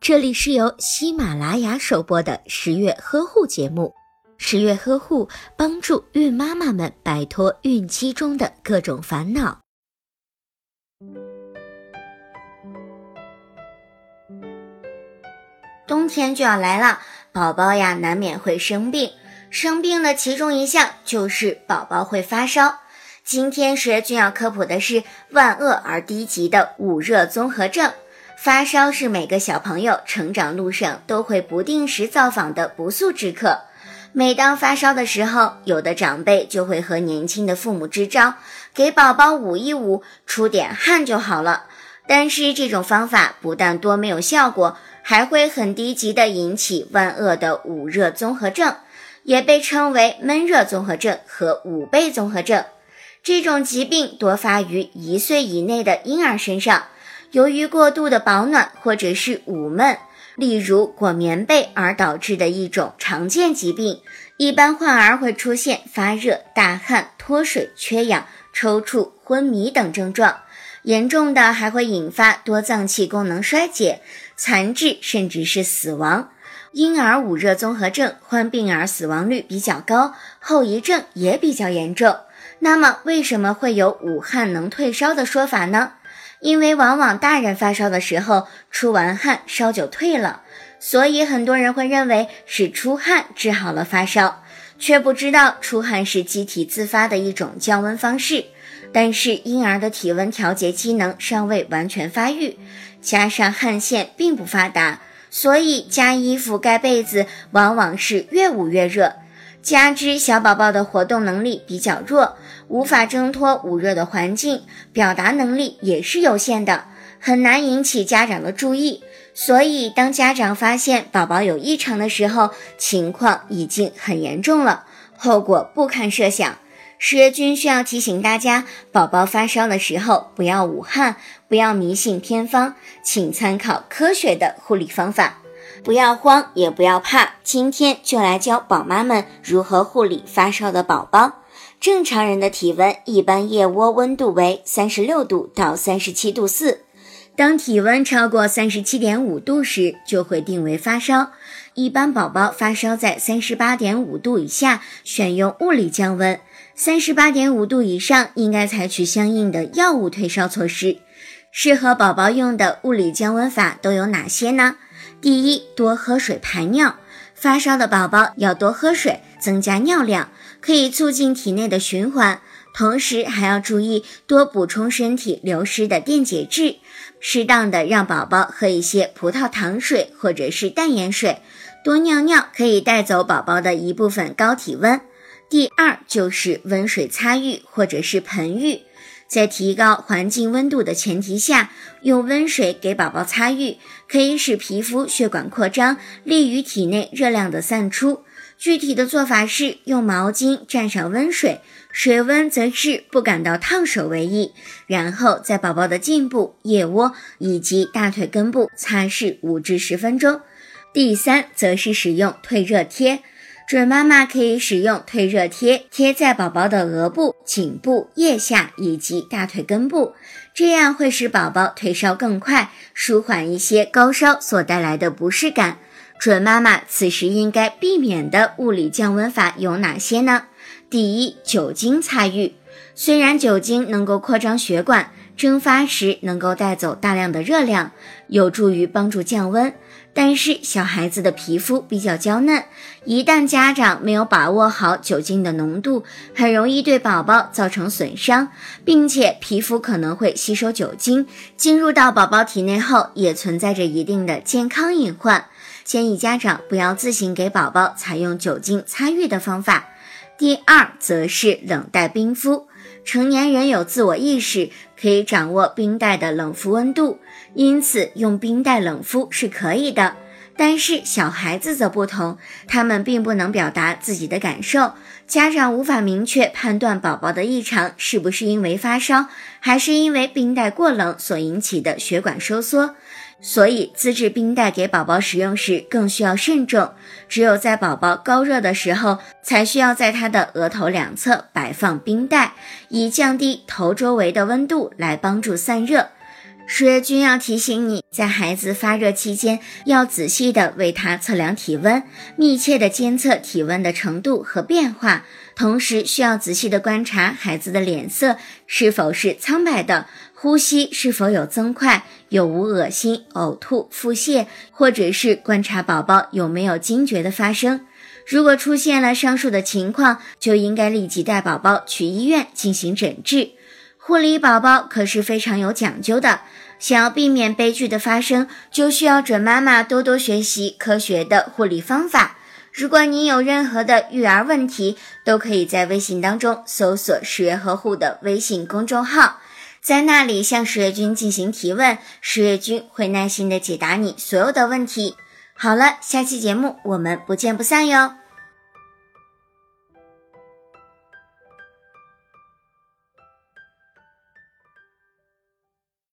这里是由喜马拉雅首播的十月呵护节目。十月呵护帮助孕妈妈们摆脱孕期中的各种烦恼。冬天就要来了，宝宝呀难免会生病，生病的其中一项就是宝宝会发烧。今天十月君要科普的是万恶而低级的捂热综合症。发烧是每个小朋友成长路上都会不定时造访的不速之客。每当发烧的时候，有的长辈就会和年轻的父母支招，给宝宝捂一捂，出点汗就好了。但是这种方法不但多没有效果，还会很低级的引起万恶的捂热综合症，也被称为闷热综合症和捂背综合症。这种疾病多发于一岁以内的婴儿身上。由于过度的保暖或者是捂闷，例如裹棉被而导致的一种常见疾病，一般患儿会出现发热、大汗、脱水、缺氧、抽搐、昏迷等症状，严重的还会引发多脏器功能衰竭、残滞，甚至是死亡。婴儿捂热综合症患病儿死亡率比较高，后遗症也比较严重。那么，为什么会有捂汗能退烧的说法呢？因为往往大人发烧的时候出完汗，烧就退了，所以很多人会认为是出汗治好了发烧，却不知道出汗是机体自发的一种降温方式。但是婴儿的体温调节机能尚未完全发育，加上汗腺并不发达，所以加衣服、盖被子往往是越捂越热。加之小宝宝的活动能力比较弱，无法挣脱捂热的环境，表达能力也是有限的，很难引起家长的注意。所以，当家长发现宝宝有异常的时候，情况已经很严重了，后果不堪设想。十月君需要提醒大家，宝宝发烧的时候不要捂汗，不要迷信偏方，请参考科学的护理方法。不要慌，也不要怕，今天就来教宝妈们如何护理发烧的宝宝。正常人的体温一般腋窝温度为三十六度到三十七度四，当体温超过三十七点五度时，就会定为发烧。一般宝宝发烧在三十八点五度以下，选用物理降温；三十八点五度以上，应该采取相应的药物退烧措施。适合宝宝用的物理降温法都有哪些呢？第一，多喝水排尿。发烧的宝宝要多喝水，增加尿量，可以促进体内的循环。同时还要注意多补充身体流失的电解质，适当的让宝宝喝一些葡萄糖水或者是淡盐水。多尿尿可以带走宝宝的一部分高体温。第二就是温水擦浴或者是盆浴。在提高环境温度的前提下，用温水给宝宝擦浴，可以使皮肤血管扩张，利于体内热量的散出。具体的做法是用毛巾蘸上温水，水温则是不感到烫手为宜。然后在宝宝的颈部、腋窝以及大腿根部擦拭五至十分钟。第三，则是使用退热贴。准妈妈可以使用退热贴贴在宝宝的额部、颈部、腋下以及大腿根部，这样会使宝宝退烧更快，舒缓一些高烧所带来的不适感。准妈妈此时应该避免的物理降温法有哪些呢？第一，酒精擦浴。虽然酒精能够扩张血管，蒸发时能够带走大量的热量，有助于帮助降温。但是小孩子的皮肤比较娇嫩，一旦家长没有把握好酒精的浓度，很容易对宝宝造成损伤，并且皮肤可能会吸收酒精，进入到宝宝体内后，也存在着一定的健康隐患。建议家长不要自行给宝宝采用酒精擦浴的方法。第二，则是冷带冰敷。成年人有自我意识，可以掌握冰袋的冷敷温度，因此用冰袋冷敷是可以的。但是小孩子则不同，他们并不能表达自己的感受，家长无法明确判断宝宝的异常是不是因为发烧，还是因为冰袋过冷所引起的血管收缩。所以，自制冰袋给宝宝使用时更需要慎重。只有在宝宝高热的时候，才需要在他的额头两侧摆放冰袋，以降低头周围的温度，来帮助散热。十月君要提醒你，在孩子发热期间，要仔细的为他测量体温，密切的监测体温的程度和变化，同时需要仔细的观察孩子的脸色是否是苍白的，呼吸是否有增快，有无恶心、呕吐、腹泻，或者是观察宝宝有没有惊厥的发生。如果出现了上述的情况，就应该立即带宝宝去医院进行诊治。护理宝宝可是非常有讲究的，想要避免悲剧的发生，就需要准妈妈多多学习科学的护理方法。如果你有任何的育儿问题，都可以在微信当中搜索“十月呵护”的微信公众号，在那里向十月君进行提问，十月君会耐心的解答你所有的问题。好了，下期节目我们不见不散哟。